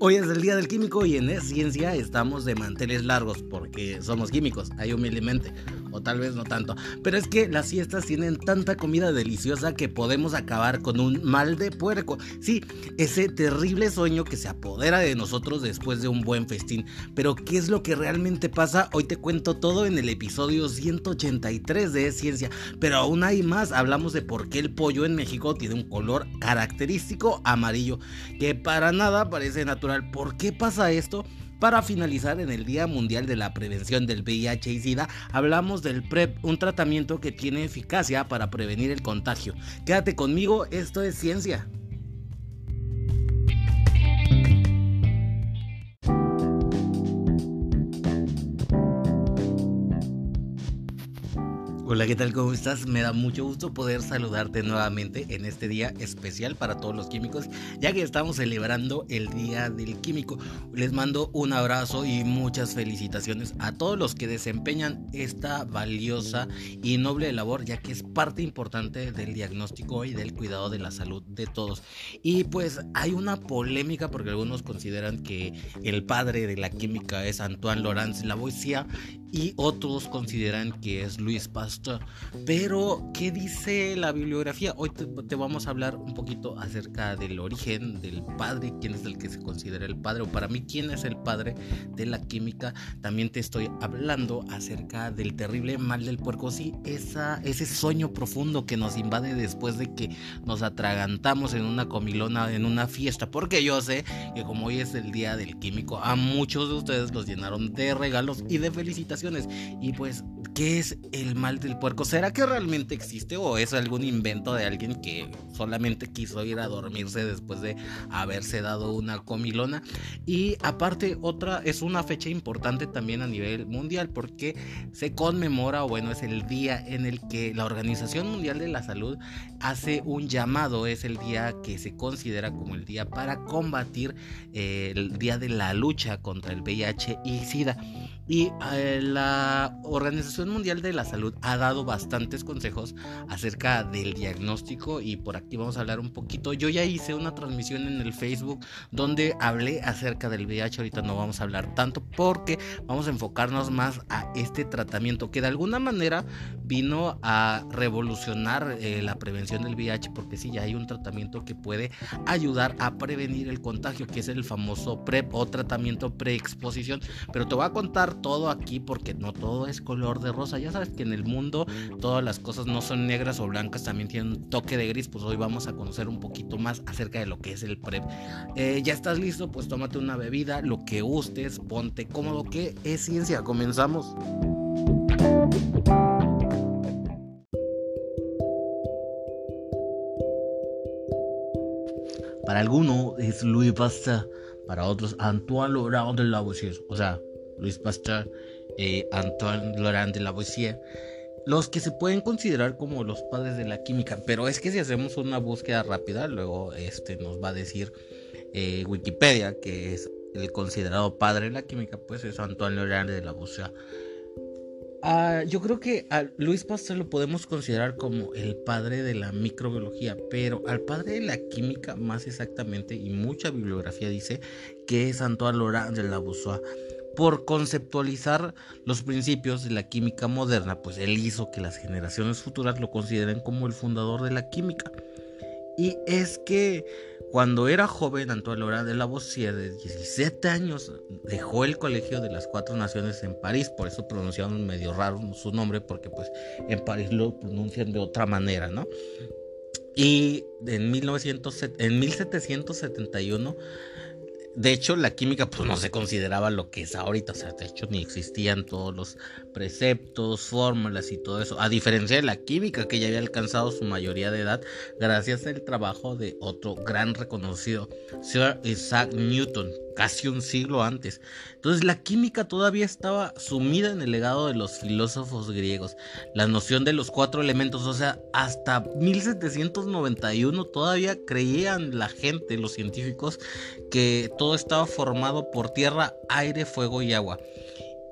Hoy es el Día del Químico y en Es Ciencia estamos de manteles largos porque somos químicos, ahí humildemente, o tal vez no tanto. Pero es que las fiestas tienen tanta comida deliciosa que podemos acabar con un mal de puerco. Sí, ese terrible sueño que se apodera de nosotros después de un buen festín. Pero ¿qué es lo que realmente pasa? Hoy te cuento todo en el episodio 183 de Ciencia. Pero aún hay más, hablamos de por qué el pollo en México tiene un color característico amarillo, que para nada parece natural ¿Por qué pasa esto? Para finalizar, en el Día Mundial de la Prevención del VIH y SIDA, hablamos del PrEP, un tratamiento que tiene eficacia para prevenir el contagio. Quédate conmigo, esto es ciencia. Hola, ¿qué tal? ¿Cómo estás? Me da mucho gusto poder saludarte nuevamente en este día especial para todos los químicos, ya que estamos celebrando el Día del Químico. Les mando un abrazo y muchas felicitaciones a todos los que desempeñan esta valiosa y noble labor, ya que es parte importante del diagnóstico y del cuidado de la salud de todos. Y pues hay una polémica porque algunos consideran que el padre de la química es Antoine Laurence Lavoisier y otros consideran que es Luis Pasteur. Pero, ¿qué dice la bibliografía? Hoy te, vamos a hablar un poquito acerca del origen del padre, quién es el que se considera el padre, o para mí, quién es el padre de la química. También te estoy hablando acerca del terrible mal del puerco, sí, esa, ese sueño profundo que nos invade después de que nos atragantamos en una comilona, en una fiesta, porque yo sé que como hoy es el día del químico, a muchos de ustedes los llenaron de regalos y de felicitaciones y pues, ¿qué es el mal del puerco? ¿Será que realmente existe o es algún invento de alguien que solamente quiso ir a dormirse después de haberse dado una comilona? Y aparte, otra es una fecha importante también a nivel mundial porque se conmemora, bueno, es el día en el que la Organización Mundial de la Salud hace un llamado, es el día que se considera como el día para combatir eh, el día de la lucha contra el VIH y SIDA. Y eh, la Organización Mundial de la Salud ha dado bastantes consejos acerca del diagnóstico y por aquí vamos a hablar un poquito. Yo ya hice una transmisión en el Facebook donde hablé acerca del VIH, ahorita no vamos a hablar tanto porque vamos a enfocarnos más a este tratamiento que de alguna manera vino a revolucionar eh, la prevención del VIH porque sí, ya hay un tratamiento que puede ayudar a prevenir el contagio que es el famoso PrEP o tratamiento preexposición. Pero te voy a contar todo aquí porque no todo es color de rosa. Ya sabes que en el mundo todas las cosas no son negras o blancas, también tienen un toque de gris. Pues hoy vamos a conocer un poquito más acerca de lo que es el PrEP. Eh, ya estás listo, pues tómate una bebida, lo que gustes, ponte cómodo, que es ciencia. Comenzamos. Para algunos es Louis Pasteur, para otros Antoine Laurent de Lavoisier. O sea, Luis Pasteur, eh, Antoine Laurent de Lavoisier, los que se pueden considerar como los padres de la química. Pero es que si hacemos una búsqueda rápida, luego este nos va a decir eh, Wikipedia que es el considerado padre de la química, pues es Antoine Laurent de Lavoisier. Ah, yo creo que a Luis Pasteur lo podemos considerar como el padre de la microbiología, pero al padre de la química más exactamente, y mucha bibliografía dice que es Antoine Laurent de Lavoisier por conceptualizar los principios de la química moderna, pues él hizo que las generaciones futuras lo consideren como el fundador de la química. Y es que cuando era joven, Antoine Laurent de Lavoisier, de 17 años, dejó el Colegio de las Cuatro Naciones en París, por eso pronunciaron medio raro su nombre, porque pues en París lo pronuncian de otra manera, ¿no? Y en, 1900, en 1771 de hecho, la química pues no se consideraba lo que es ahorita, o sea, de hecho ni existían todos los preceptos, fórmulas y todo eso, a diferencia de la química que ya había alcanzado su mayoría de edad gracias al trabajo de otro gran reconocido, Sir Isaac Newton, casi un siglo antes. Entonces la química todavía estaba sumida en el legado de los filósofos griegos. La noción de los cuatro elementos, o sea, hasta 1791 todavía creían la gente, los científicos, que todo estaba formado por tierra, aire, fuego y agua.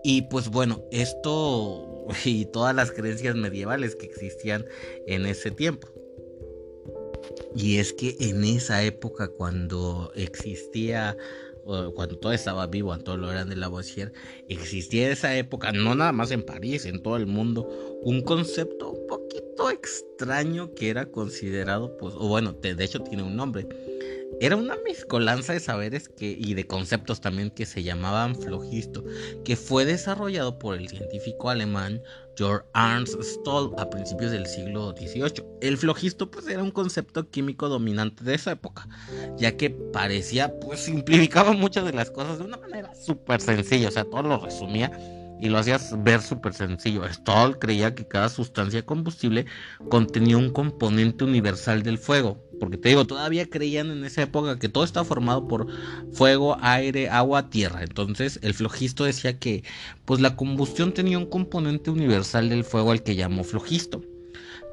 Y pues bueno, esto y todas las creencias medievales que existían en ese tiempo. Y es que en esa época cuando existía cuando todo estaba vivo, Antonio Laurent de Lavoisier, existía en esa época, no nada más en París, en todo el mundo, un concepto un poquito extraño que era considerado, pues, o bueno, de hecho tiene un nombre, era una mezcolanza de saberes y de conceptos también que se llamaban flogisto, que fue desarrollado por el científico alemán Georg Ernst Stoll a principios del siglo XVIII. El flogisto pues era un concepto químico dominante de esa época, ya que parecía pues simplificaba muchas de las cosas de una manera súper sencilla, o sea, todo lo resumía y lo hacías ver súper sencillo. Stoll creía que cada sustancia combustible contenía un componente universal del fuego, porque te digo, todavía creían en esa época que todo está formado por fuego, aire, agua, tierra. Entonces el flogisto decía que pues la combustión tenía un componente universal del fuego al que llamó flogisto,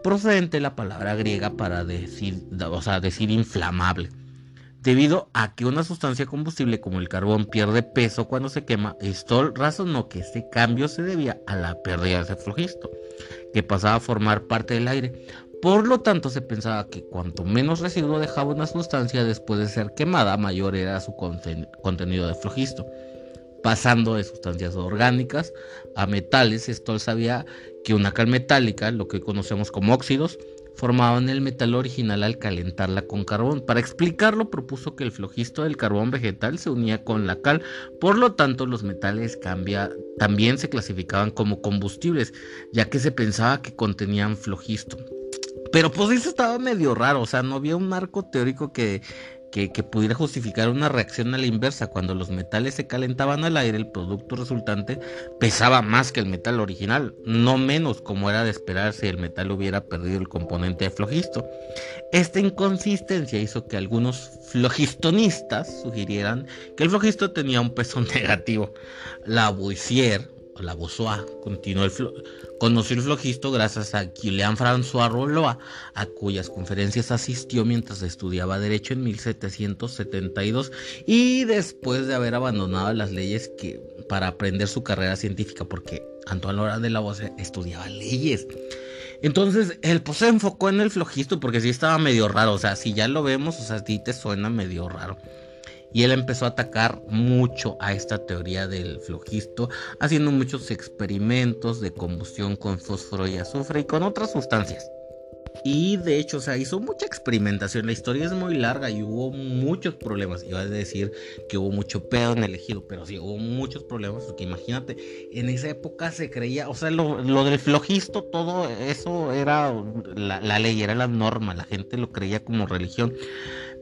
procedente de la palabra griega para decir, o sea, decir inflamable. Debido a que una sustancia combustible como el carbón pierde peso cuando se quema, Stoll razonó que este cambio se debía a la pérdida de flogisto, que pasaba a formar parte del aire, por lo tanto, se pensaba que cuanto menos residuo dejaba una sustancia después de ser quemada, mayor era su contenido de flogisto. Pasando de sustancias orgánicas a metales, Stoll sabía que una cal metálica, lo que conocemos como óxidos, formaban el metal original al calentarla con carbón. Para explicarlo, propuso que el flogisto del carbón vegetal se unía con la cal, por lo tanto los metales cambia, también se clasificaban como combustibles, ya que se pensaba que contenían flogisto. Pero pues eso estaba medio raro, o sea, no había un marco teórico que, que, pudiera justificar una reacción a la inversa. Cuando los metales se calentaban al aire, el producto resultante pesaba más que el metal original, no menos como era de esperar si el metal hubiera perdido el componente de flogisto. Esta inconsistencia hizo que algunos flogistonistas sugirieran que el flogisto tenía un peso negativo. Lavoisier, la Bosoa continuó el conoció el flogisto gracias a Guillain François Rollois, a cuyas conferencias asistió mientras estudiaba Derecho en 1772 y después de haber abandonado las leyes que, para aprender su carrera científica, porque Antoine Laurent de la Voz estudiaba leyes. Entonces, él pues se enfocó en el flogisto porque sí estaba medio raro, o sea, si ya lo vemos, o sea, a ti te suena medio raro y él empezó a atacar mucho a esta teoría del flogisto, haciendo muchos experimentos de combustión con fósforo y azufre y con otras sustancias. Y de hecho, o sea, hizo mucha experimentación. La historia es muy larga y hubo muchos problemas. Iba a decir que hubo mucho pedo en el ejido, pero sí hubo muchos problemas. Porque imagínate, en esa época se creía, o sea, lo, del flogisto, todo eso era la, la ley, era la norma. La gente lo creía como religión.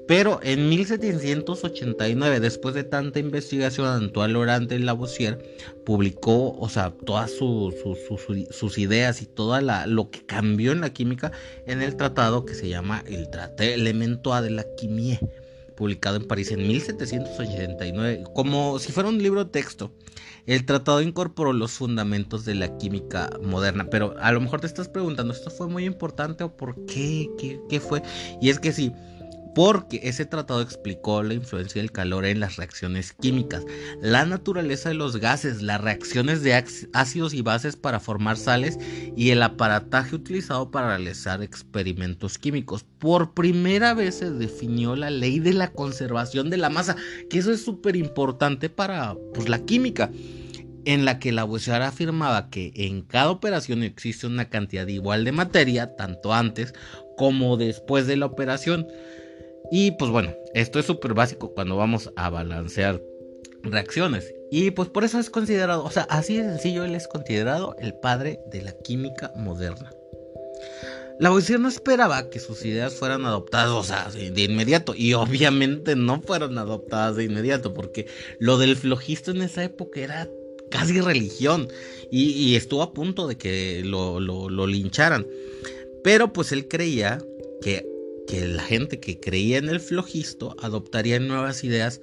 Pero en 1789, después de tanta investigación, Antoine Laurent de Lavoisier publicó, o sea, todas sus ideas y todo lo que cambió en la química en el tratado que se llama el Traité Elementois de la Chimie, publicado en París en 1789, como si fuera un libro texto. El tratado incorporó los fundamentos de la química moderna, pero a lo mejor te estás preguntando, ¿esto fue muy importante o por qué? ¿Qué, qué fue? Y es que sí porque ese tratado explicó la influencia del calor en las reacciones químicas, la naturaleza de los gases, las reacciones de ácidos y bases para formar sales y el aparataje utilizado para realizar experimentos químicos. Por primera vez se definió la ley de la conservación de la masa, que eso es súper importante para pues, la química en la que la Lavoisier afirmaba que en cada operación existe una cantidad igual de materia, tanto antes como después de la operación. Y pues bueno, esto es súper básico cuando vamos a balancear reacciones. Y pues por eso es considerado, o sea, así de sencillo, él es considerado el padre de la química moderna. Lavoisier no esperaba que sus ideas fueran adoptadas, o sea, de inmediato. Y obviamente no fueron adoptadas de inmediato, porque lo del flojisto en esa época era casi religión. Y, estuvo a punto de que lo, lo lincharan. Pero pues él creía que que la gente que creía en el flojisto adoptaría nuevas ideas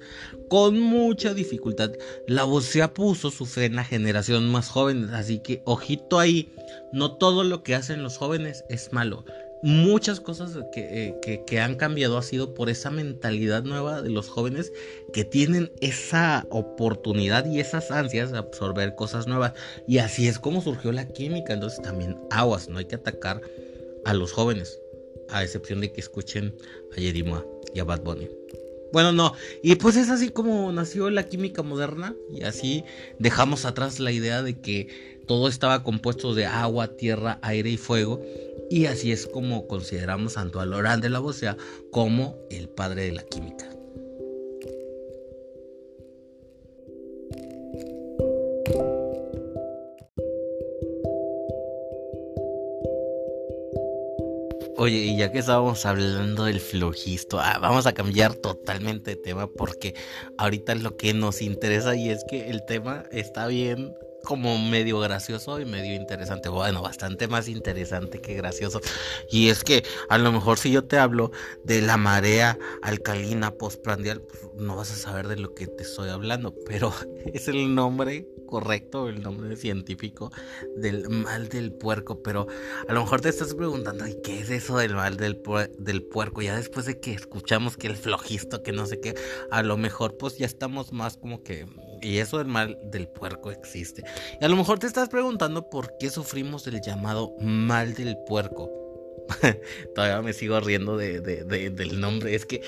con mucha dificultad. La voz se puso su fe en la generación más joven, así que ojito ahí, no todo lo que hacen los jóvenes es malo. Muchas cosas que, eh, que, han cambiado ha sido por esa mentalidad nueva de los jóvenes que tienen esa oportunidad y esas ansias de absorber cosas nuevas. Y así es como surgió la química. Entonces también aguas, no hay que atacar a los jóvenes a excepción de que escuchen a Yerima y a Bad Bunny. Bueno, no. Y pues es así como nació la química moderna y así dejamos atrás la idea de que todo estaba compuesto de agua, tierra, aire y fuego. Y así es como consideramos a Antoine Laurent de Lavoisier como el padre de la química. Oye, y ya que estábamos hablando del flojisto, ah, vamos a cambiar totalmente de tema porque ahorita lo que nos interesa y es que el tema está bien como medio gracioso y medio interesante. Bueno, bastante más interesante que gracioso. Y es que a lo mejor si yo te hablo de la marea alcalina postprandial, pues, no vas a saber de lo que te estoy hablando, pero es el nombre correcto, el nombre científico del mal del puerco, pero a lo mejor te estás preguntando, ¿y qué es eso del mal del, puerco? Ya después de que escuchamos que el flojisto, que no sé qué, a lo mejor pues ya estamos más como que, y eso del mal del puerco existe. Y a lo mejor te estás preguntando por qué sufrimos el llamado mal del puerco. Todavía me sigo riendo de, del nombre, es que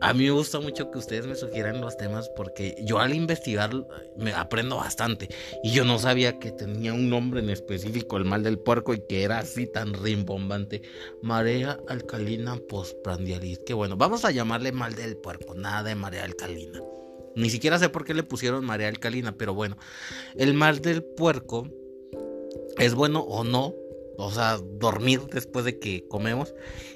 a mí me gusta mucho que ustedes me sugieran los temas porque yo al investigar me aprendo bastante y yo no sabía que tenía un nombre en específico el mal del puerco y que era así tan rimbombante. Marea alcalina postprandialis. Que bueno, vamos a llamarle mal del puerco, nada de marea alcalina. Ni siquiera sé por qué le pusieron marea alcalina, pero bueno, el mal del puerco es bueno o no, o sea, dormir después de que comemos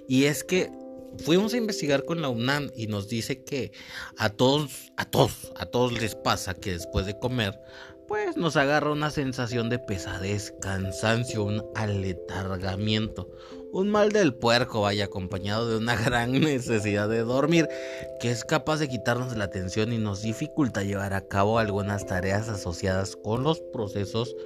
y es que fuimos a investigar con la UNAM y nos dice que a todos, a todos, a todos les pasa que después de comer, pues nos agarra una sensación de pesadez, cansancio, un aletargamiento, un mal del puerco, vaya, acompañado de una gran necesidad de dormir, que es capaz de quitarnos la atención y nos dificulta llevar a cabo algunas tareas asociadas con los procesos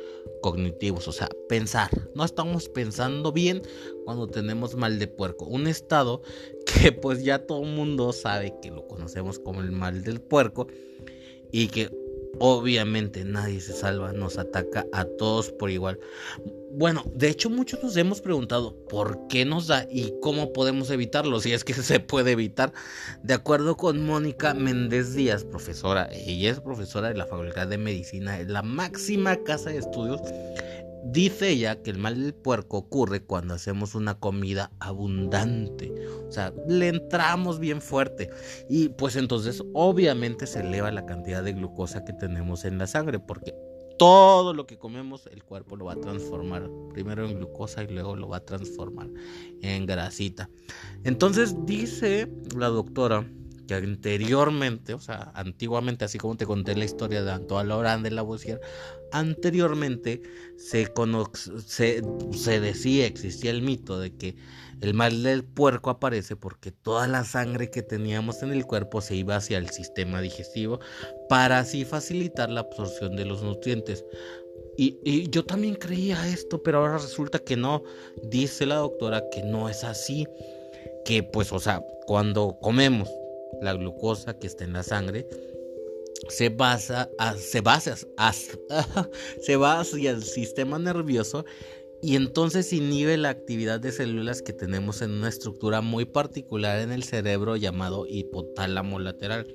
cognitivos, o sea, pensar. No estamos pensando bien cuando tenemos mal de puerco, un estado que pues ya todo el mundo sabe que lo conocemos como el mal del puerco y que Obviamente nadie se salva, nos ataca a todos por igual. Bueno, de hecho muchos nos hemos preguntado por qué nos da y cómo podemos evitarlo, si es que se puede evitar. De acuerdo con Mónica Méndez Díaz, profesora, ella es profesora de la Facultad de Medicina, en la máxima casa de estudios Dice ella que el mal del puerco ocurre cuando hacemos una comida abundante. O sea, le entramos bien fuerte. Y pues entonces obviamente se eleva la cantidad de glucosa que tenemos en la sangre. Porque todo lo que comemos el cuerpo lo va a transformar. Primero en glucosa y luego lo va a transformar en grasita. Entonces dice la doctora que anteriormente, o sea, antiguamente, así como te conté la historia de Antoine Laurent de Lavoisier, anteriormente se, se, se decía, existía el mito de que el mal del puerco aparece porque toda la sangre que teníamos en el cuerpo se iba hacia el sistema digestivo para así facilitar la absorción de los nutrientes. Y, y, yo también creía esto, pero ahora resulta que no. Dice la doctora que no es así. Que pues, o sea, cuando comemos la glucosa que está en la sangre, se basa, se se va hacia el sistema nervioso y entonces inhibe la actividad de células que tenemos en una estructura muy particular en el cerebro llamado hipotálamo lateral.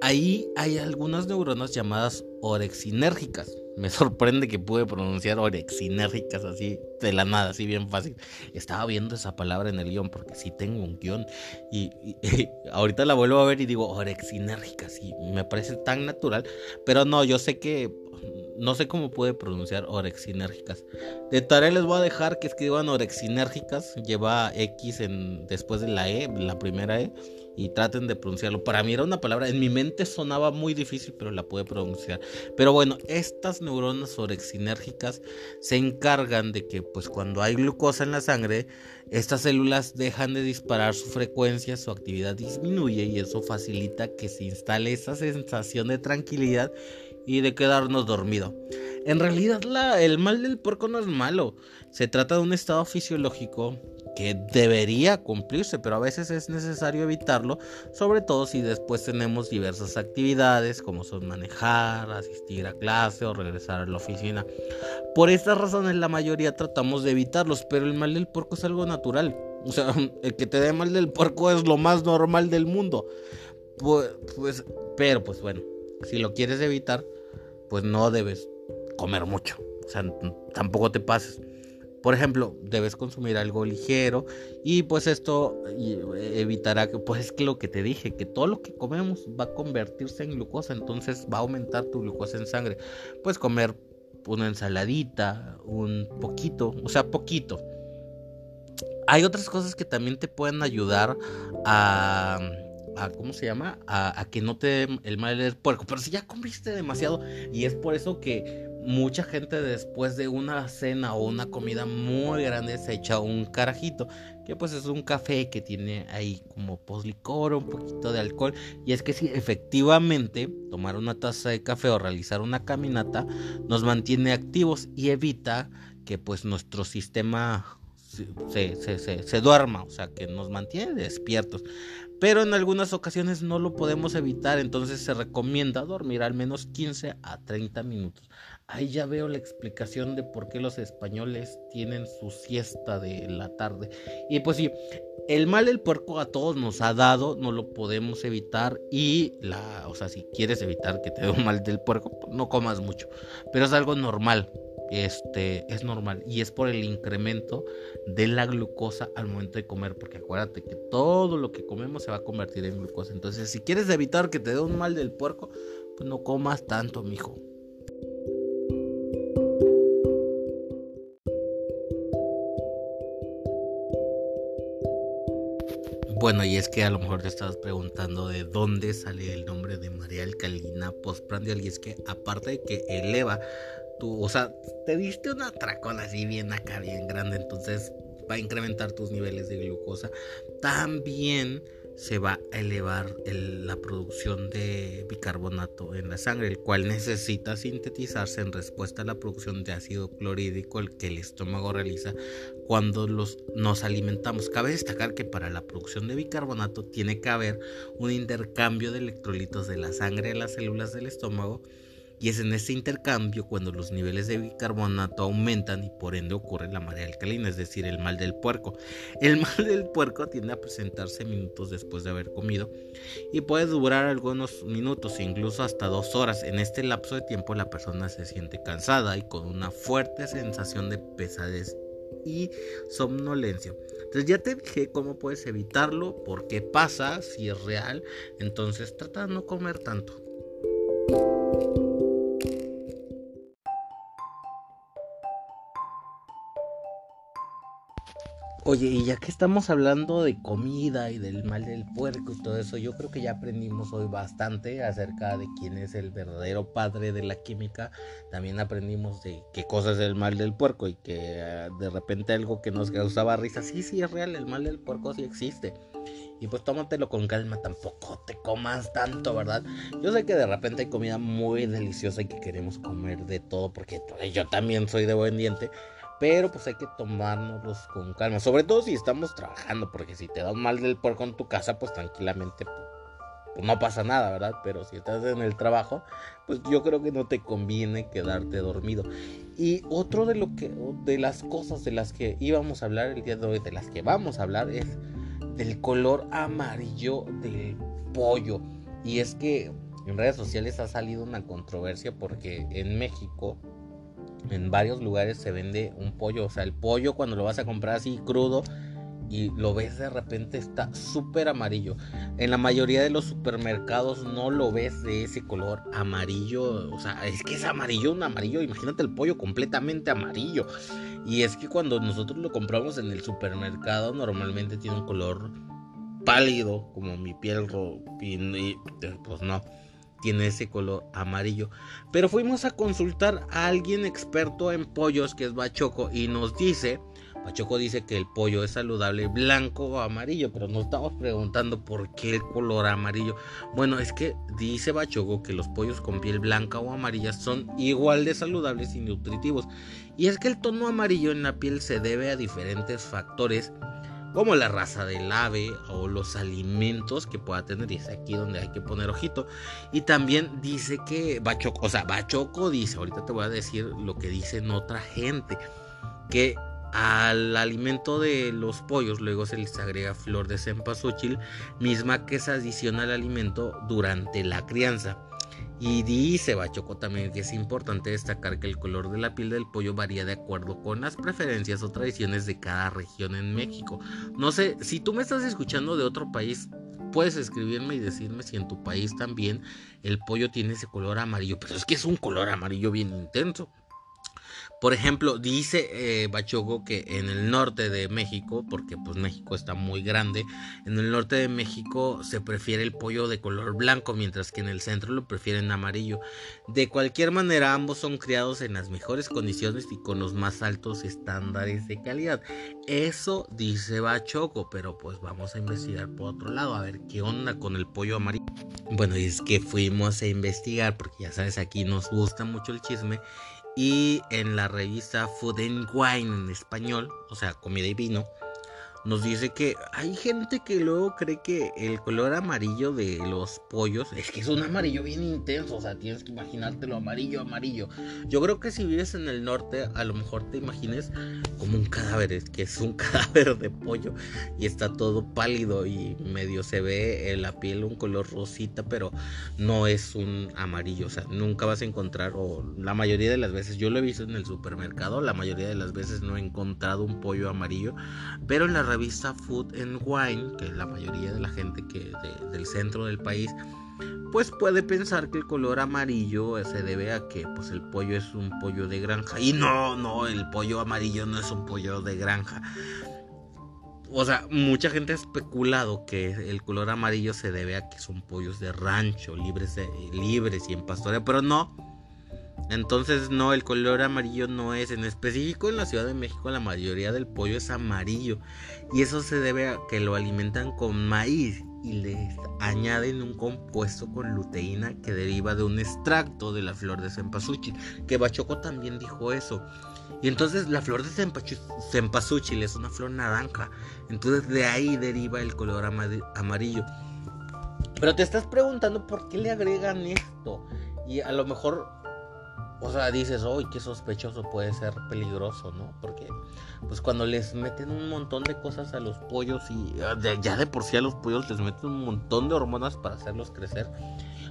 Ahí hay algunas neuronas llamadas orexinérgicas me sorprende que pude pronunciar orexinérgicas así de la nada, así bien fácil. Estaba viendo esa palabra en el guion porque sí tengo un guion y, ahorita la vuelvo a ver y digo orexinérgicas y me parece tan natural, pero no, yo sé que no sé cómo pude pronunciar orexinérgicas. De tarea les voy a dejar que escriban orexinérgicas, lleva X en después de la E, la primera E y traten de pronunciarlo. Para mí era una palabra, en mi mente sonaba muy difícil, pero la pude pronunciar. Pero bueno, estas neuronas orexinérgicas se encargan de que pues cuando hay glucosa en la sangre, estas células dejan de disparar su frecuencia, su actividad disminuye y eso facilita que se instale esa sensación de tranquilidad y de quedarnos dormido. En realidad la, el mal del puerco no es malo, se trata de un estado fisiológico que debería cumplirse, pero a veces es necesario evitarlo, sobre todo si después tenemos diversas actividades como son manejar, asistir a clase o regresar a la oficina. Por estas razones la mayoría tratamos de evitarlos, pero el mal del puerco es algo natural. O sea, el que te dé mal del puerco es lo más normal del mundo. Pues, pues, pero pues bueno, si lo quieres evitar, pues no debes comer mucho. O sea, tampoco te pases. Por ejemplo, debes consumir algo ligero y pues esto evitará que, pues es que lo que te dije, que todo lo que comemos va a convertirse en glucosa, entonces va a aumentar tu glucosa en sangre. Puedes comer una ensaladita, un poquito, o sea, poquito. Hay otras cosas que también te pueden ayudar a, a ¿cómo se llama? A, que no te dé el mal del puerco. Pero si ya comiste demasiado y es por eso que mucha gente después de una cena o una comida muy grande se echa un carajito, que pues es un café que tiene ahí como poslicor, un poquito de alcohol. Y es que si efectivamente tomar una taza de café o realizar una caminata nos mantiene activos y evita que pues nuestro sistema se, se, se, duerma, o sea, que nos mantiene despiertos. Pero en algunas ocasiones no lo podemos evitar, entonces se recomienda dormir al menos 15 a 30 minutos. Ahí ya veo la explicación de por qué los españoles tienen su siesta de la tarde. Y pues sí, el mal del puerco a todos nos ha dado, no lo podemos evitar. Y la, o sea, si quieres evitar que te dé un mal del puerco, pues no comas mucho. Pero es algo normal. Este es normal y es por el incremento de la glucosa al momento de comer, porque acuérdate que todo lo que comemos se va a convertir en glucosa. Entonces, si quieres evitar que te dé un mal del puerco, pues no comas tanto, mijo. Bueno, y es que a lo mejor te estabas preguntando de dónde sale el nombre de María Alcalina postprandial. Y es que aparte de que eleva tu, o sea, te diste una tracona así bien acá, bien grande, entonces va a incrementar tus niveles de glucosa. También se va a elevar la producción de bicarbonato en la sangre, el cual necesita sintetizarse en respuesta a la producción de ácido clorhídrico el que el estómago realiza cuando los, nos alimentamos. Cabe destacar que para la producción de bicarbonato tiene que haber un intercambio de electrolitos de la sangre a las células del estómago y es en ese intercambio cuando los niveles de bicarbonato aumentan y por ende ocurre la marea alcalina, es decir, el mal del puerco. El mal del puerco tiende a presentarse minutos después de haber comido y puede durar algunos minutos, incluso hasta dos horas. En este lapso de tiempo la persona se siente cansada y con una fuerte sensación de pesadez y somnolencia. Entonces ya te dije cómo puedes evitarlo, por qué pasa, si es real. Entonces trata de no comer tanto. Oye, y ya que estamos hablando de comida y del mal del puerco y todo eso, yo creo que ya aprendimos hoy bastante acerca de quién es el verdadero padre de la química. También aprendimos de qué cosa es el mal del puerco y que eh, de repente algo que nos causaba risa, sí, sí es real, el mal del puerco sí existe. Y pues tómatelo con calma, tampoco te comas tanto, ¿verdad? Yo sé que de repente hay comida muy deliciosa y que queremos comer de todo, porque yo también soy de buen diente. Pero pues hay que tomárnoslos con calma. Sobre todo si estamos trabajando. Porque si te da mal del puerco en tu casa, pues tranquilamente pues, no pasa nada, ¿verdad? Pero si estás en el trabajo, pues yo creo que no te conviene quedarte dormido. Y otro de lo que de las cosas de las que íbamos a hablar el día de hoy, de las que vamos a hablar, es del color amarillo del pollo. Y es que en redes sociales ha salido una controversia porque en México en varios lugares se vende un pollo. O sea, el pollo cuando lo vas a comprar así crudo y lo ves de repente está súper amarillo. En la mayoría de los supermercados no lo ves de ese color amarillo. O sea, es que es amarillo, un amarillo. Imagínate el pollo completamente amarillo. Y es que cuando nosotros lo compramos en el supermercado normalmente tiene un color pálido como mi piel. Y, pues no tiene ese color amarillo. Pero fuimos a consultar a alguien experto en pollos, que es Bachoco, y nos dice, Bachoco dice que el pollo es saludable blanco o amarillo, pero nos estamos preguntando por qué el color amarillo. Bueno, es que dice Bachoco que los pollos con piel blanca o amarilla son igual de saludables y nutritivos. Y es que el tono amarillo en la piel se debe a diferentes factores como la raza del ave o los alimentos que pueda tener. Y es aquí donde hay que poner ojito. Y también dice que Bachoco, o sea, Bachoco dice, ahorita te voy a decir lo que dicen otra gente, que Al alimento de los pollos luego se les agrega flor de cempasúchil, misma que se adiciona al alimento durante la crianza. Y dice Bachoco también que es importante destacar que el color de la piel del pollo varía de acuerdo con las preferencias o tradiciones de cada región en México. No sé, si tú me estás escuchando de otro país, puedes escribirme y decirme si en tu país también el pollo tiene ese color amarillo, pero es que es un color amarillo bien intenso. Por ejemplo, dice eh, Bachogo que en el norte de México, porque pues México está muy grande, en el norte de México se prefiere el pollo de color blanco, mientras que en el centro lo prefieren amarillo. De cualquier manera, ambos son criados en las mejores condiciones y con los más altos estándares de calidad. Eso dice Bachogo, pero pues vamos a investigar por otro lado, a ver qué onda con el pollo amarillo. Bueno, es que fuimos a investigar, porque ya sabes, aquí nos gusta mucho el chisme y en la revista Food and Wine en español, o sea, comida y vino, nos dice que hay gente que luego cree que el color amarillo de los pollos es que es un amarillo bien intenso, o sea, tienes que imaginártelo amarillo, amarillo. Yo creo que si vives en el norte, a lo mejor te imagines como un cadáver, es que es un cadáver de pollo y está todo pálido y medio se ve en la piel un color rosita, pero no es un amarillo, o sea, nunca vas a encontrar, o la mayoría de las veces, yo lo he visto en el supermercado, la mayoría de las veces no he encontrado un pollo amarillo, pero en la vista Food and Wine, que la mayoría de la gente que del centro del país, pues puede pensar que el color amarillo se debe a que pues el pollo es un pollo de granja. Y no, no, el pollo amarillo no es un pollo de granja. O sea, mucha gente ha especulado que el color amarillo se debe a que son pollos de rancho, libres, libres y en pastoreo, pero no. Entonces no, el color amarillo no es. En específico en la Ciudad de México la mayoría del pollo es amarillo. Y eso se debe a que lo alimentan con maíz y les añaden un compuesto con luteína que deriva de un extracto de la flor de cempasúchil. Que Bachoco también dijo eso. Y entonces la flor de cempasúchil es una flor naranja. Entonces de ahí deriva el color amarillo. Pero te estás preguntando por qué le agregan esto. Y a lo mejor o sea, dices, uy, qué sospechoso puede ser peligroso, ¿no? Porque, pues cuando les meten un montón de cosas a los pollos y ah, ya de por sí a los pollos les meten un montón de hormonas para hacerlos crecer,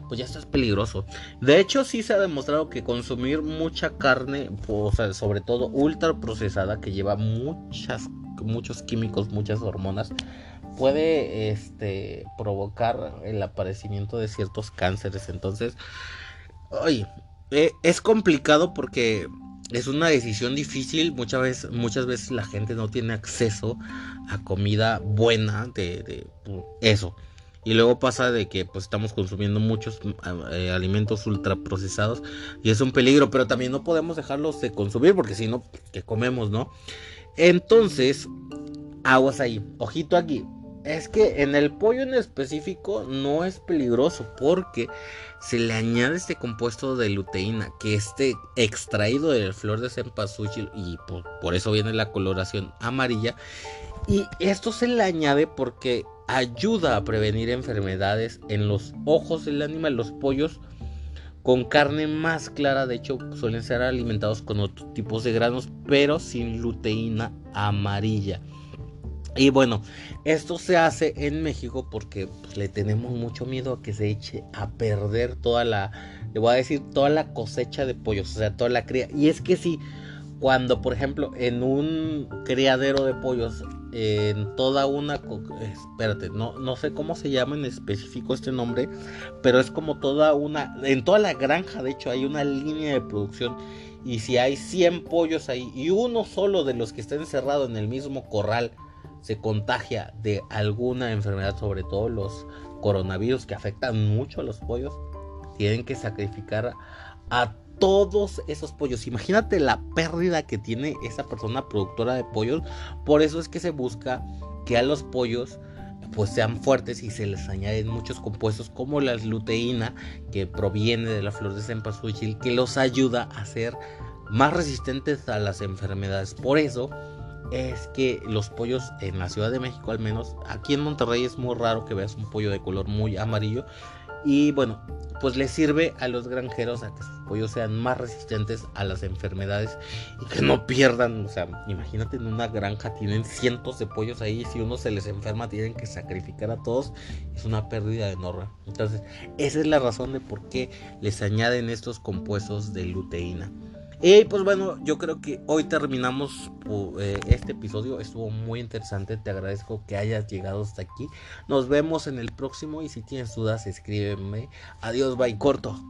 pues ya es peligroso. De hecho, sí se ha demostrado que consumir mucha carne, o sea, sobre todo ultra procesada, que lleva muchas, muchos químicos, muchas hormonas, puede este, provocar el aparecimiento de ciertos cánceres. Entonces, oye, eh, es complicado porque es una decisión difícil. Muchas veces, muchas veces la gente no tiene acceso a comida buena de, eso. Y luego pasa de que pues estamos consumiendo muchos eh, alimentos ultraprocesados y es un peligro, pero también no podemos dejarlos de consumir porque si no, ¿qué comemos, no? Entonces, aguas ahí, ojito aquí. Es que en el pollo en específico no es peligroso porque se le añade este compuesto de luteína que esté extraído de la flor de cempasúchil y por, eso viene la coloración amarilla. Y esto se le añade porque ayuda a prevenir enfermedades en los ojos del animal. Los pollos con carne más clara, de hecho, suelen ser alimentados con otros tipos de granos, pero sin luteína amarilla. Y bueno, esto se hace en México porque pues, le tenemos mucho miedo a que se eche a perder toda la, le voy a decir, toda la cosecha de pollos, o sea, toda la cría. Y es que si, cuando por ejemplo en un criadero de pollos, en toda una, espérate, no, no sé cómo se llama en específico este nombre, pero es como toda una, en toda la granja de hecho hay una línea de producción. Y si hay 100 pollos ahí y uno solo de los que está encerrado en el mismo corral, se contagia de alguna enfermedad, sobre todo los coronavirus que afectan mucho a los pollos, tienen que sacrificar a todos esos pollos. Imagínate la pérdida que tiene esa persona productora de pollos. Por eso es que se busca que a los pollos pues sean fuertes y se les añaden muchos compuestos como la luteína que proviene de la flor de cempasúchil que los ayuda a ser más resistentes a las enfermedades. Por eso es que los pollos en la Ciudad de México, al menos aquí en Monterrey, es muy raro que veas un pollo de color muy amarillo. Y bueno, pues le sirve a los granjeros a que sus pollos sean más resistentes a las enfermedades y que no pierdan, o sea, imagínate en una granja tienen cientos de pollos ahí, si uno se les enferma tienen que sacrificar a todos, es una pérdida enorme. Entonces, esa es la razón de por qué les añaden estos compuestos de luteína. Y pues bueno, yo creo que hoy terminamos eh, este episodio. Estuvo muy interesante. Te agradezco que hayas llegado hasta aquí. Nos vemos en el próximo y si tienes dudas escríbeme. Adiós, bye corto.